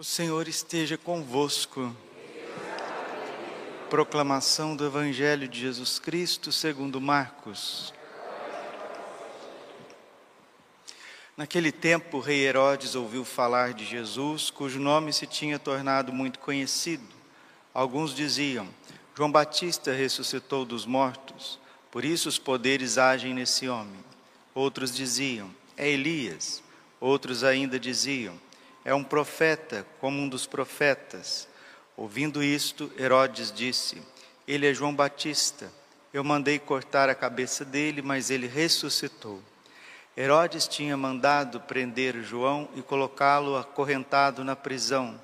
O Senhor esteja convosco. Proclamação do Evangelho de Jesus Cristo segundo Marcos. Naquele tempo, o rei Herodes ouviu falar de Jesus, cujo nome se tinha tornado muito conhecido. Alguns diziam: João Batista ressuscitou dos mortos, por isso os poderes agem nesse homem. Outros diziam: É Elias. Outros ainda diziam: É um profeta, como um dos profetas. Ouvindo isto, Herodes disse: Ele é João Batista. Eu mandei cortar a cabeça dele, mas ele ressuscitou. Herodes tinha mandado prender João e colocá-lo acorrentado na prisão.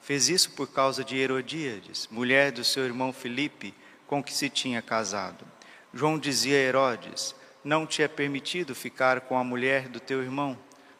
Fez isso por causa de Herodíades, mulher do seu irmão Filipe, com que se tinha casado. João dizia a Herodes: Não te é permitido ficar com a mulher do teu irmão.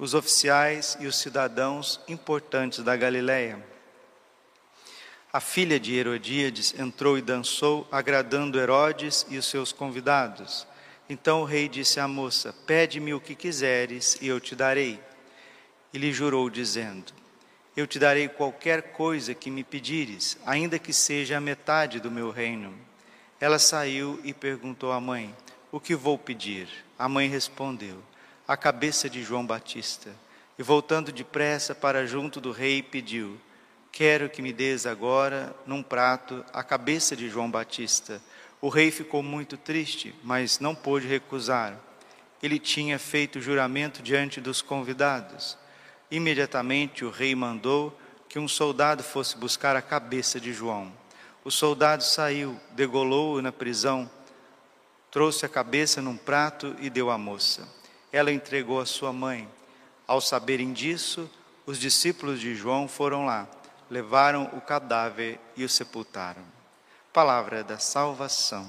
os oficiais e os cidadãos importantes da Galiléia. A filha de Herodíades entrou e dançou, agradando Herodes e os seus convidados. Então o rei disse à moça: Pede-me o que quiseres e eu te darei e lhe jurou, dizendo: Eu te darei qualquer coisa que me pedires, ainda que seja a metade do meu reino. Ela saiu e perguntou à mãe: O que vou pedir? A mãe respondeu: A cabeça de João Batista. E voltando depressa para junto do rei, pediu: Quero que me des agora, num prato, a cabeça de João Batista. O rei ficou muito triste, mas não pôde recusar. Ele tinha feito juramento diante dos convidados. Imediatamente o rei mandou que um soldado fosse buscar a cabeça de João. O soldado saiu, degolou-o na prisão, trouxe a cabeça num prato e deu à moça. Ela entregou à sua mãe. Ao saberem disso, os discípulos de João foram lá, levaram o cadáver e o sepultaram. Palavra da salvação.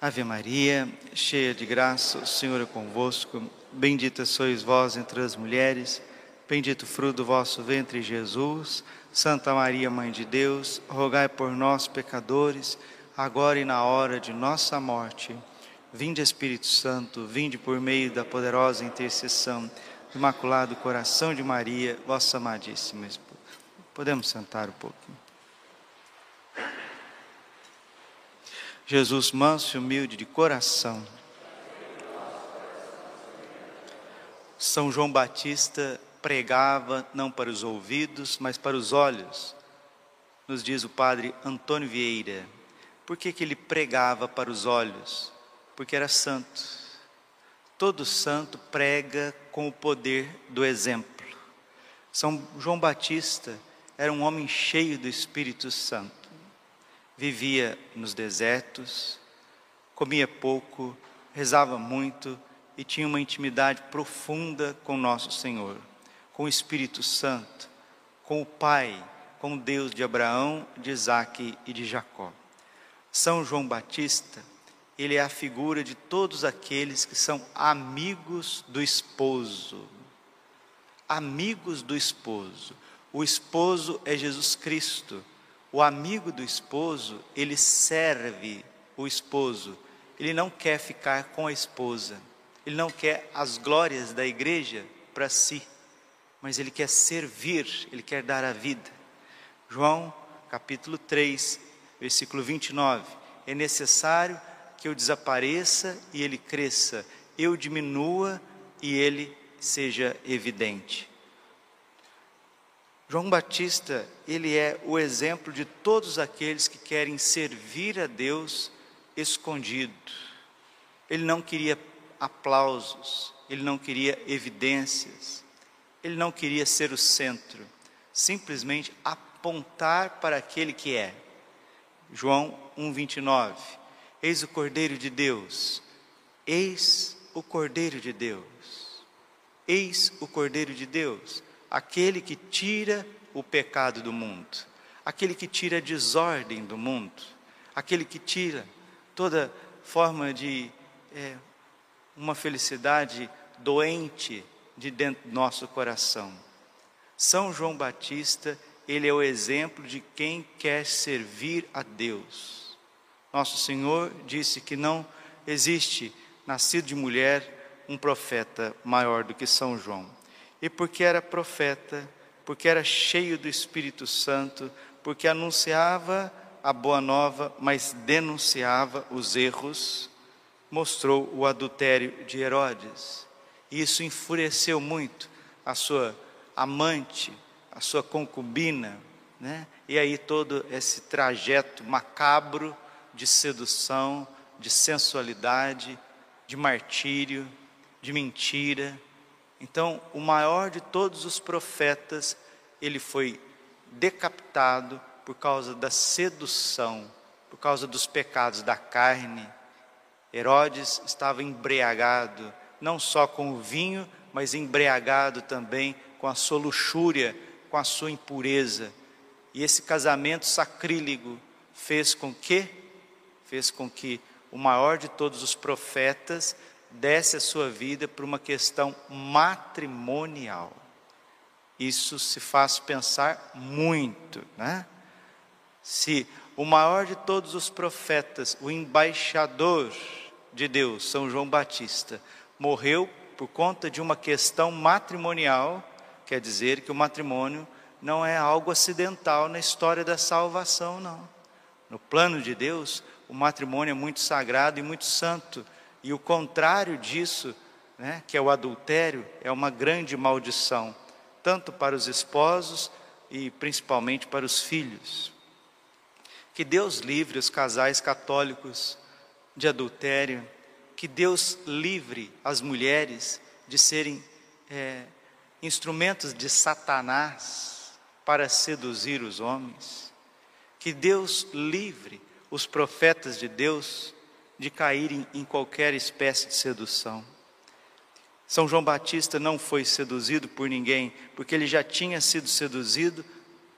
Ave Maria, cheia de graça, o Senhor é convosco. Bendita sois vós entre as mulheres, bendito o fruto do vosso ventre, Jesus. Santa Maria, Mãe de Deus, rogai por nós, pecadores, agora e na hora de nossa morte. Vinde, Espírito Santo, vinde por meio da poderosa intercessão do Imaculado Coração de Maria, vossa amadíssima esposa. Podemos sentar um pouquinho. Jesus, manso e humilde de coração. São João Batista pregava não para os ouvidos, mas para os olhos, nos diz o padre Antônio Vieira. Por que, que ele pregava para os olhos? Porque era santo. Todo santo prega com o poder do exemplo. São João Batista era um homem cheio do Espírito Santo vivia nos desertos, comia pouco, rezava muito e tinha uma intimidade profunda com nosso Senhor, com o Espírito Santo, com o Pai, com o Deus de Abraão, de Isaac e de Jacó. São João Batista, ele é a figura de todos aqueles que são amigos do esposo. Amigos do esposo. O esposo é Jesus Cristo o amigo do esposo, ele serve o esposo. Ele não quer ficar com a esposa. Ele não quer as glórias da igreja para si, mas ele quer servir, ele quer dar a vida. João, capítulo 3, versículo 29. É necessário que eu desapareça e ele cresça, eu diminua e ele seja evidente. João Batista, ele é o exemplo de todos aqueles que querem servir a Deus escondido. Ele não queria aplausos, ele não queria evidências, ele não queria ser o centro, simplesmente apontar para aquele que é. João 1:29. Eis o Cordeiro de Deus. Eis o Cordeiro de Deus. Eis o Cordeiro de Deus aquele que tira o pecado do mundo, aquele que tira a desordem do mundo, aquele que tira toda forma de é, uma felicidade doente de dentro do nosso coração. São João Batista, ele é o exemplo de quem quer servir a Deus. Nosso Senhor disse que não existe nascido de mulher um profeta maior do que São João. E porque era profeta, porque era cheio do Espírito Santo, porque anunciava a boa nova, mas denunciava os erros, mostrou o adultério de Herodes. E isso enfureceu muito a sua amante, a sua concubina, né? E aí todo esse trajeto macabro de sedução, de sensualidade, de martírio, de mentira. Então, o maior de todos os profetas, ele foi decapitado por causa da sedução, por causa dos pecados da carne. Herodes estava embriagado, não só com o vinho, mas embriagado também com a sua luxúria, com a sua impureza. E esse casamento sacrílego fez com que fez com que o maior de todos os profetas desse a sua vida por uma questão matrimonial. Isso se faz pensar muito, né? Se o maior de todos os profetas, o embaixador de Deus, São João Batista, morreu por conta de uma questão matrimonial, quer dizer que o matrimônio não é algo acidental na história da salvação, não. No plano de Deus, o matrimônio é muito sagrado e muito santo, e o contrário disso, né, que é o adultério, é uma grande maldição, tanto para os esposos e principalmente para os filhos. Que Deus livre os casais católicos de adultério, que Deus livre as mulheres de serem é, instrumentos de Satanás para seduzir os homens. Que Deus livre os profetas de Deus de caírem em qualquer espécie de sedução. São João Batista não foi seduzido por ninguém, porque ele já tinha sido seduzido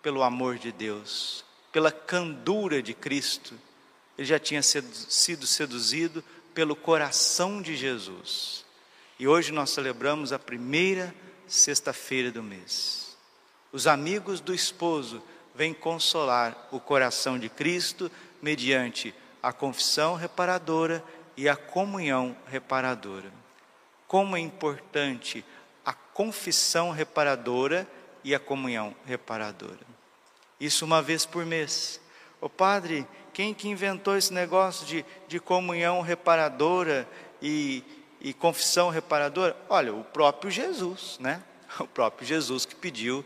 pelo amor de Deus, pela candura de Cristo. Ele já tinha sido seduzido pelo coração de Jesus. E hoje nós celebramos a primeira sexta-feira do mês. Os amigos do esposo vêm consolar o coração de Cristo mediante a confissão reparadora e a comunhão reparadora. Como é importante a confissão reparadora e a comunhão reparadora. Isso uma vez por mês. O padre, quem que inventou esse negócio de, de comunhão reparadora e, e confissão reparadora? Olha, o próprio Jesus, né? O próprio Jesus que pediu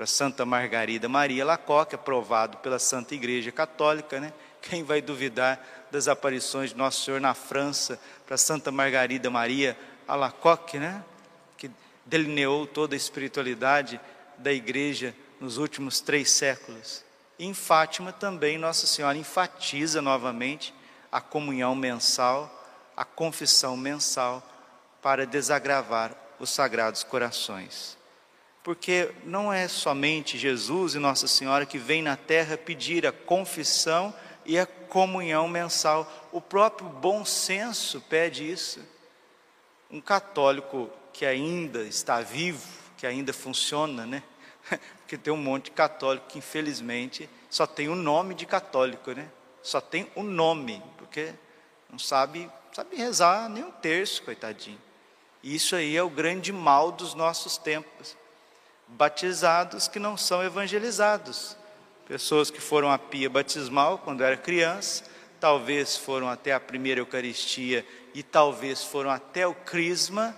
para Santa Margarida Maria Lacoque, aprovado pela Santa Igreja Católica, né? Quem vai duvidar das aparições de Nosso Senhor na França para Santa Margarida Maria Alacoque, né? Que delineou toda a espiritualidade da igreja nos últimos três séculos. Em Fátima também Nossa Senhora enfatiza novamente a comunhão mensal, a confissão mensal, para desagravar os sagrados corações. Porque não é somente Jesus e Nossa Senhora que vem na terra pedir a confissão e a comunhão mensal. O próprio bom senso pede isso. Um católico que ainda está vivo, que ainda funciona, né? Porque tem um monte de católico que, infelizmente, só tem o nome de católico, né? Só tem o nome, porque não sabe, sabe rezar nem um terço, coitadinho. E isso aí é o grande mal dos nossos tempos. Batizados que não são evangelizados. Pessoas que foram à pia batismal quando era criança, talvez foram até a primeira Eucaristia e talvez foram até o Crisma,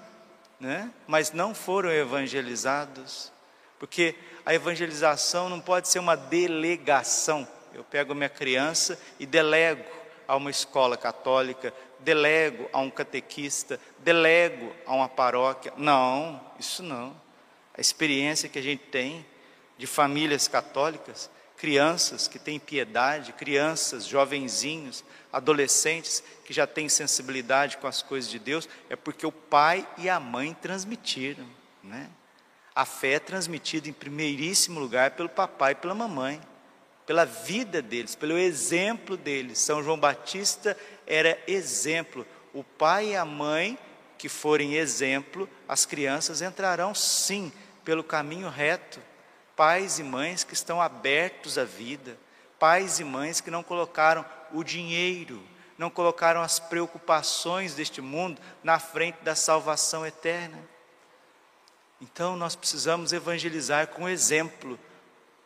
né? mas não foram evangelizados. Porque a evangelização não pode ser uma delegação. Eu pego minha criança e delego a uma escola católica, delego a um catequista, delego a uma paróquia. Não, isso não. A experiência que a gente tem de famílias católicas, crianças que têm piedade, crianças, jovenzinhos, adolescentes que já têm sensibilidade com as coisas de Deus, é porque o pai e a mãe transmitiram, né? A fé é transmitida em primeiríssimo lugar pelo papai e pela mamãe, pela vida deles, pelo exemplo deles. São João Batista era exemplo. O pai e a mãe que forem exemplo, as crianças entrarão sim pelo caminho reto. Pais e mães que estão abertos à vida, pais e mães que não colocaram o dinheiro, não colocaram as preocupações deste mundo na frente da salvação eterna. Então nós precisamos evangelizar com exemplo,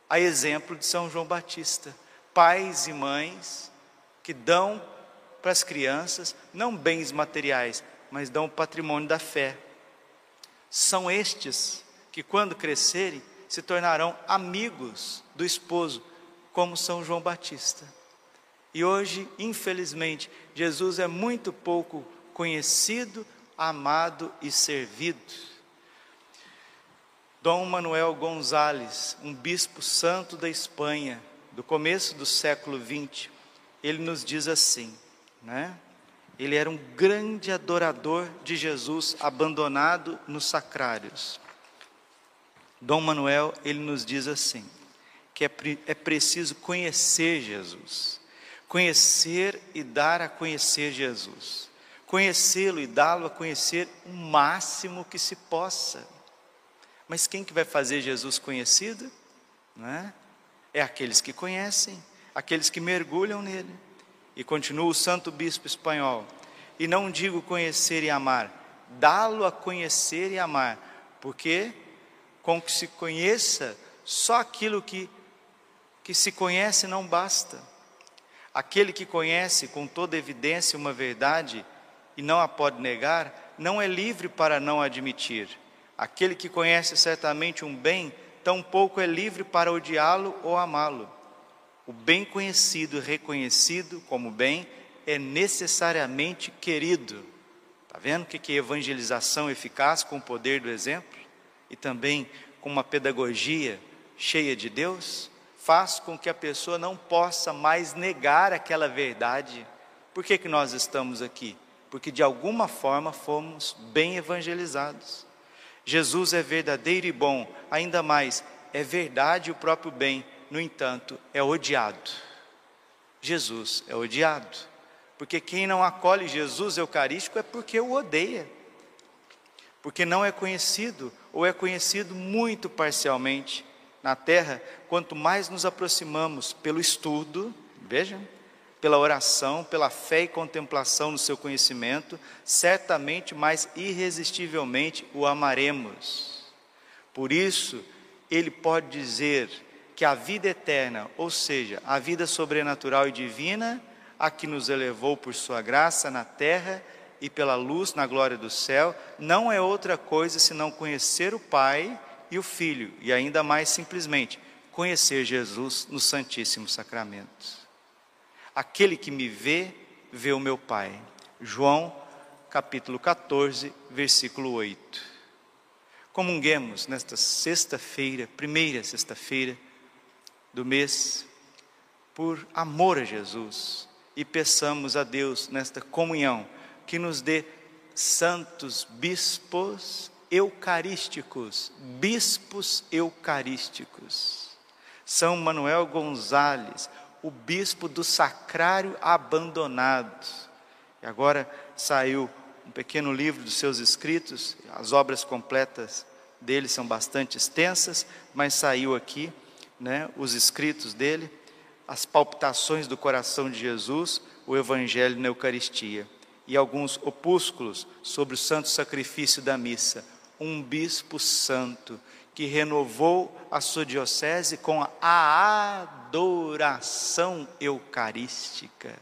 a exemplo de São João Batista. Pais e mães que dão para as crianças não bens materiais, mas dão o patrimônio da fé. São estes que, quando crescerem, se tornarão amigos do esposo, como São João Batista. E hoje, infelizmente, Jesus é muito pouco conhecido, amado e servido. Dom Manuel Gonzales, um bispo santo da Espanha, do começo do século XX, ele nos diz assim, né? Ele era um grande adorador de Jesus, abandonado nos sacrários. Dom Manuel, ele nos diz assim, que é, é preciso conhecer Jesus Conhecer e dar a conhecer Jesus. Conhecê-lo e dá-lo a conhecer o máximo que se possa. Mas quem que vai fazer Jesus conhecido? Não é? é aqueles que conhecem, aqueles que mergulham nele. E continua o santo bispo espanhol. E não digo conhecer e amar, dá-lo a conhecer e amar, porque com que se conheça, só aquilo que, que se conhece não basta. Aquele que conhece com toda evidência uma verdade e não a pode negar, não é livre para não admitir. Aquele que conhece certamente um bem, tampouco é livre para odiá-lo ou amá-lo. O bem conhecido e reconhecido como bem é necessariamente querido. Está vendo o que é evangelização eficaz com o poder do exemplo? E também com uma pedagogia cheia de Deus? faz com que a pessoa não possa mais negar aquela verdade. Por que, que nós estamos aqui? Porque de alguma forma fomos bem evangelizados. Jesus é verdadeiro e bom, ainda mais, é verdade o próprio bem, no entanto, é odiado. Jesus é odiado, porque quem não acolhe Jesus Eucarístico é porque o odeia, porque não é conhecido, ou é conhecido muito parcialmente na terra, quanto mais nos aproximamos pelo estudo, veja, pela oração, pela fé e contemplação no seu conhecimento, certamente mais irresistivelmente o amaremos. Por isso, ele pode dizer que a vida eterna, ou seja, a vida sobrenatural e divina, a que nos elevou por sua graça na terra e pela luz na glória do céu, não é outra coisa senão conhecer o Pai e o Filho, e ainda mais simplesmente, conhecer Jesus no Santíssimo Sacramento. Aquele que me vê, vê o meu Pai. João, capítulo 14, versículo 8. Comunguemos nesta sexta-feira, primeira sexta-feira do mês, por amor a Jesus, e peçamos a Deus nesta comunhão que nos dê santos bispos eucarísticos, bispos eucarísticos. São Manuel Gonzales, o bispo do sacrário abandonado. E agora saiu um pequeno livro dos seus escritos, as obras completas dele são bastante extensas, mas saiu aqui, né, os escritos dele, as palpitações do coração de Jesus, o evangelho na Eucaristia e alguns opúsculos sobre o santo sacrifício da missa um bispo santo que renovou a sua diocese com a adoração eucarística.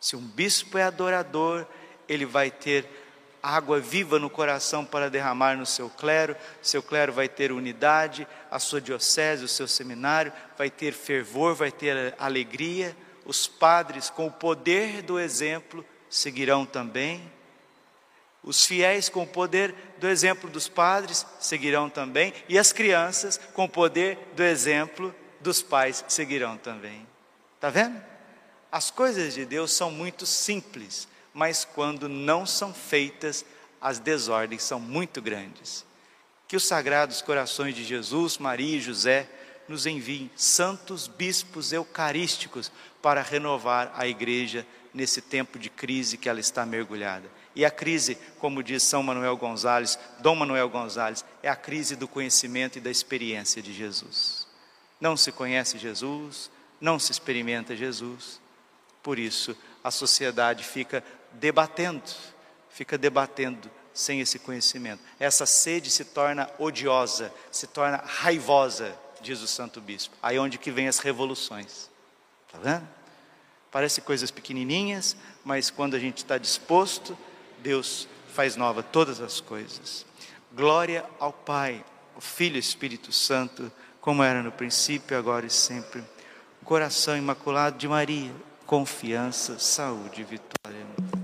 Se um bispo é adorador, ele vai ter água viva no coração para derramar no seu clero, seu clero vai ter unidade, a sua diocese, o seu seminário vai ter fervor, vai ter alegria. Os padres, com o poder do exemplo, seguirão também os fiéis, com o poder do exemplo dos padres, seguirão também, e as crianças, com o poder do exemplo dos pais, seguirão também. Está vendo? As coisas de Deus são muito simples, mas quando não são feitas, as desordens são muito grandes. Que os sagrados corações de Jesus, Maria e José nos enviem santos bispos eucarísticos para renovar a igreja nesse tempo de crise que ela está mergulhada. E a crise, como diz São Manuel Gonzales, Dom Manuel Gonzales, é a crise do conhecimento e da experiência de Jesus. Não se conhece Jesus, não se experimenta Jesus. Por isso, a sociedade fica debatendo, fica debatendo sem esse conhecimento. Essa sede se torna odiosa, se torna raivosa, diz o Santo Bispo. Aí é onde que vem as revoluções. Está vendo? Parece coisas pequenininhas, mas quando a gente está disposto, Deus faz nova todas as coisas. Glória ao Pai, ao Filho e Espírito Santo, como era no princípio, agora e sempre. Coração imaculado de Maria, confiança, saúde e vitória.